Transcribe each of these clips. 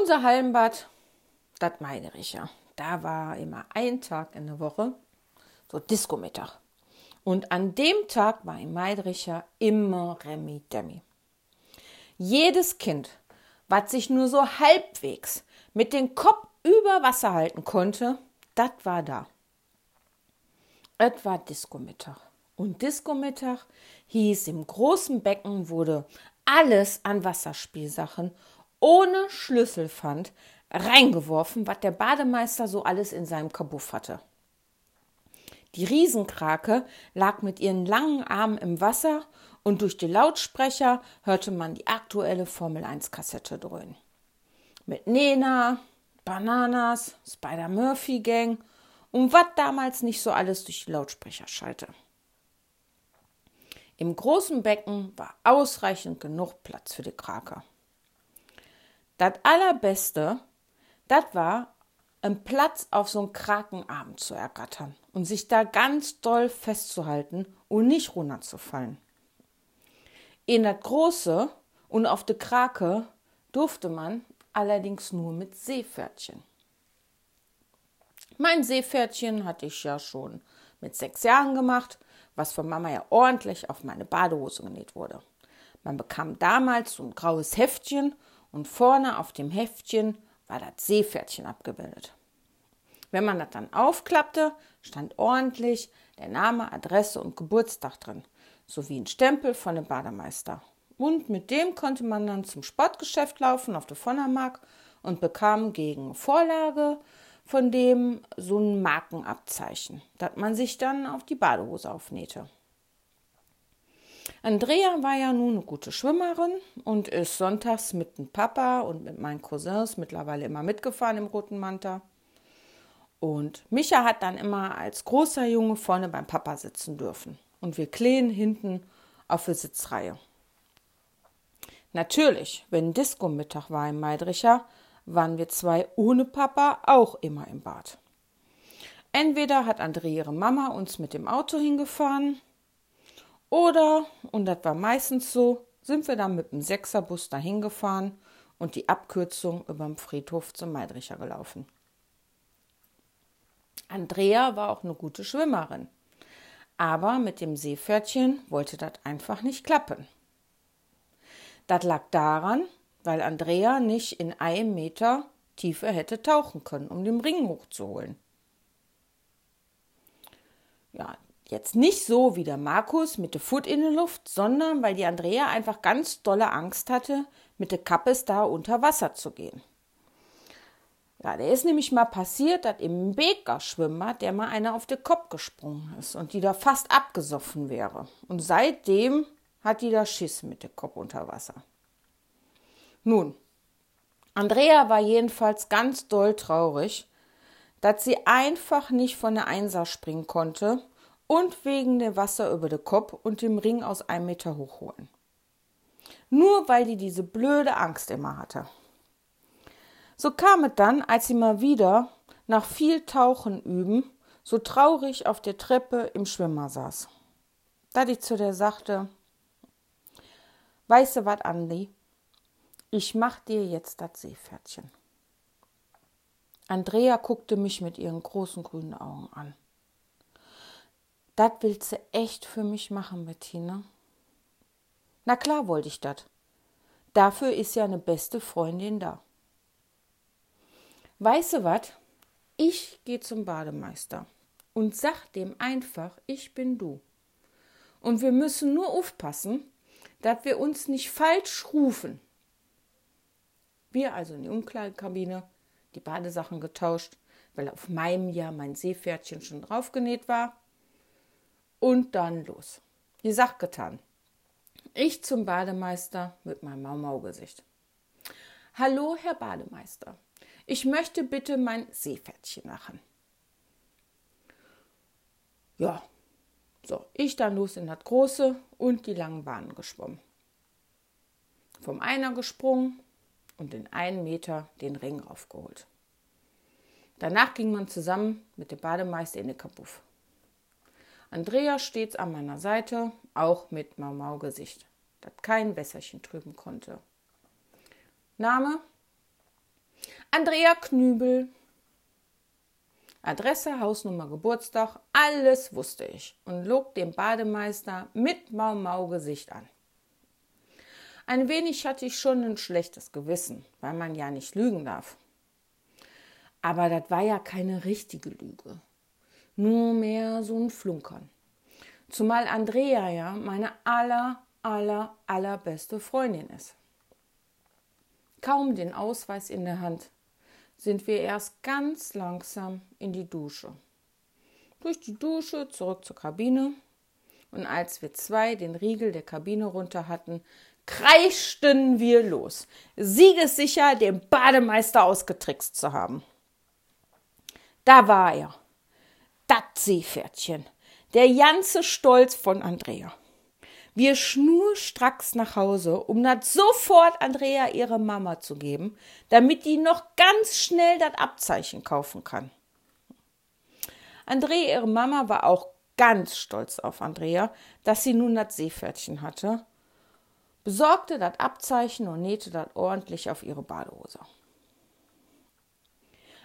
Unser Hallenbad, das meine ich ja. Da war immer ein Tag in der Woche, so Disco-Mittag. Und an dem Tag war im Meidricher immer Remi Demi. Jedes Kind, was sich nur so halbwegs mit dem Kopf über Wasser halten konnte, das war da. Es war Disco-Mittag. Und Disco-Mittag hieß, im großen Becken wurde alles an Wasserspielsachen ohne Schlüsselpfand reingeworfen, was der Bademeister so alles in seinem Kabuff hatte. Die Riesenkrake lag mit ihren langen Armen im Wasser und durch die Lautsprecher hörte man die aktuelle Formel 1 Kassette dröhnen. Mit Nena, Bananas, Spider Murphy Gang und was damals nicht so alles durch die Lautsprecher schallte. Im großen Becken war ausreichend genug Platz für die Krake. Das Allerbeste, das war, einen Platz auf so einen Krakenabend zu ergattern und sich da ganz doll festzuhalten und nicht runterzufallen. In das Große und auf der Krake durfte man allerdings nur mit Seepferdchen. Mein Seepferdchen hatte ich ja schon mit sechs Jahren gemacht, was von Mama ja ordentlich auf meine Badehose genäht wurde. Man bekam damals so ein graues Heftchen und vorne auf dem Heftchen war das Seepferdchen abgebildet. Wenn man das dann aufklappte, stand ordentlich der Name, Adresse und Geburtstag drin, sowie ein Stempel von dem Bademeister. Und mit dem konnte man dann zum Sportgeschäft laufen auf der Vonnermark und bekam gegen Vorlage von dem so ein Markenabzeichen, das man sich dann auf die Badehose aufnähte. Andrea war ja nun eine gute Schwimmerin und ist sonntags mit dem Papa und mit meinen Cousins mittlerweile immer mitgefahren im Roten Manta. Und Micha hat dann immer als großer Junge vorne beim Papa sitzen dürfen und wir Kleen hinten auf der Sitzreihe. Natürlich, wenn Disco-Mittag war im Meidricher, waren wir zwei ohne Papa auch immer im Bad. Entweder hat Andrea ihre Mama uns mit dem Auto hingefahren oder, und das war meistens so, sind wir dann mit dem Sechserbus dahin gefahren und die Abkürzung über dem Friedhof zum Meidricher gelaufen. Andrea war auch eine gute Schwimmerin. Aber mit dem Seepferdchen wollte das einfach nicht klappen. Das lag daran, weil Andrea nicht in einem Meter Tiefe hätte tauchen können, um den Ring hochzuholen. Ja, jetzt nicht so wie der Markus mit der Foot in der Luft, sondern weil die Andrea einfach ganz dolle Angst hatte, mit der Kappes da unter Wasser zu gehen. Ja, der ist nämlich mal passiert, dass im Beker Schwimmer der mal einer auf den Kopf gesprungen ist und die da fast abgesoffen wäre. Und seitdem hat die da Schiss mit dem Kopf unter Wasser. Nun, Andrea war jedenfalls ganz doll traurig, dass sie einfach nicht von der Einser springen konnte und wegen dem Wasser über den Kopf und dem Ring aus einem Meter hochholen. Nur weil die diese blöde Angst immer hatte. So kam es dann, als sie mal wieder nach viel Tauchen üben, so traurig auf der Treppe im Schwimmer saß. Da ich zu der sagte, weißt du was, Andi? Ich mach dir jetzt das Seepferdchen. Andrea guckte mich mit ihren großen grünen Augen an. Das willst du echt für mich machen, Bettina? Na klar wollte ich das. Dafür ist ja eine beste Freundin da. Weißt du was? Ich gehe zum Bademeister und sag dem einfach, ich bin du. Und wir müssen nur aufpassen, dass wir uns nicht falsch rufen. Wir also in die Umkleidekabine, die Badesachen getauscht, weil auf meinem Jahr mein Seepferdchen schon draufgenäht war. Und dann los. Die Sache getan. Ich zum Bademeister mit meinem Mau-Mau-Gesicht. Hallo, Herr Bademeister. Ich möchte bitte mein Seepferdchen machen. Ja, so, ich dann los in das große und die langen Bahnen geschwommen. Vom Einer gesprungen und in einen Meter den Ring raufgeholt. Danach ging man zusammen mit dem Bademeister in den Kapuff. Andrea stets an meiner Seite, auch mit Mau-Mau-Gesicht, das kein Wässerchen trüben konnte. Name Andrea Knübel. Adresse, Hausnummer, Geburtstag, alles wusste ich und log dem Bademeister mit Mau-Mau-Gesicht an. Ein wenig hatte ich schon ein schlechtes Gewissen, weil man ja nicht lügen darf. Aber das war ja keine richtige Lüge, nur mehr so ein Flunkern. Zumal Andrea ja meine aller, aller, allerbeste Freundin ist. Kaum den Ausweis in der Hand sind wir erst ganz langsam in die Dusche. Durch die Dusche zurück zur Kabine. Und als wir zwei den Riegel der Kabine runter hatten, kreischten wir los, siegessicher den Bademeister ausgetrickst zu haben. Da war er, das Seepferdchen, der ganze Stolz von Andrea. Wir schnurstracks nach Hause, um das sofort Andrea ihre Mama zu geben, damit die noch ganz schnell das Abzeichen kaufen kann. Andrea, ihre Mama, war auch ganz stolz auf Andrea, dass sie nun das Seepferdchen hatte, besorgte das Abzeichen und nähte das ordentlich auf ihre Badehose.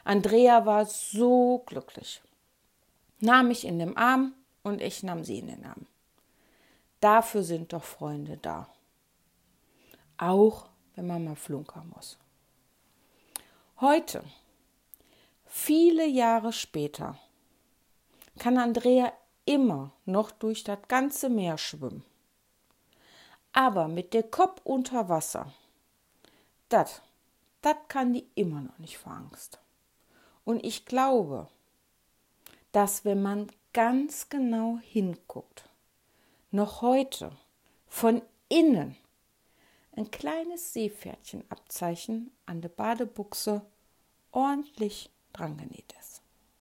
Andrea war so glücklich, nahm mich in den Arm und ich nahm sie in den Arm. Dafür sind doch Freunde da. Auch wenn man mal flunkern muss. Heute, viele Jahre später, kann Andrea immer noch durch das ganze Meer schwimmen. Aber mit der Kopf unter Wasser, das, das kann die immer noch nicht vor Angst. Und ich glaube, dass wenn man ganz genau hinguckt, noch heute von innen ein kleines Seepferdchenabzeichen an der Badebuchse ordentlich drangenäht ist.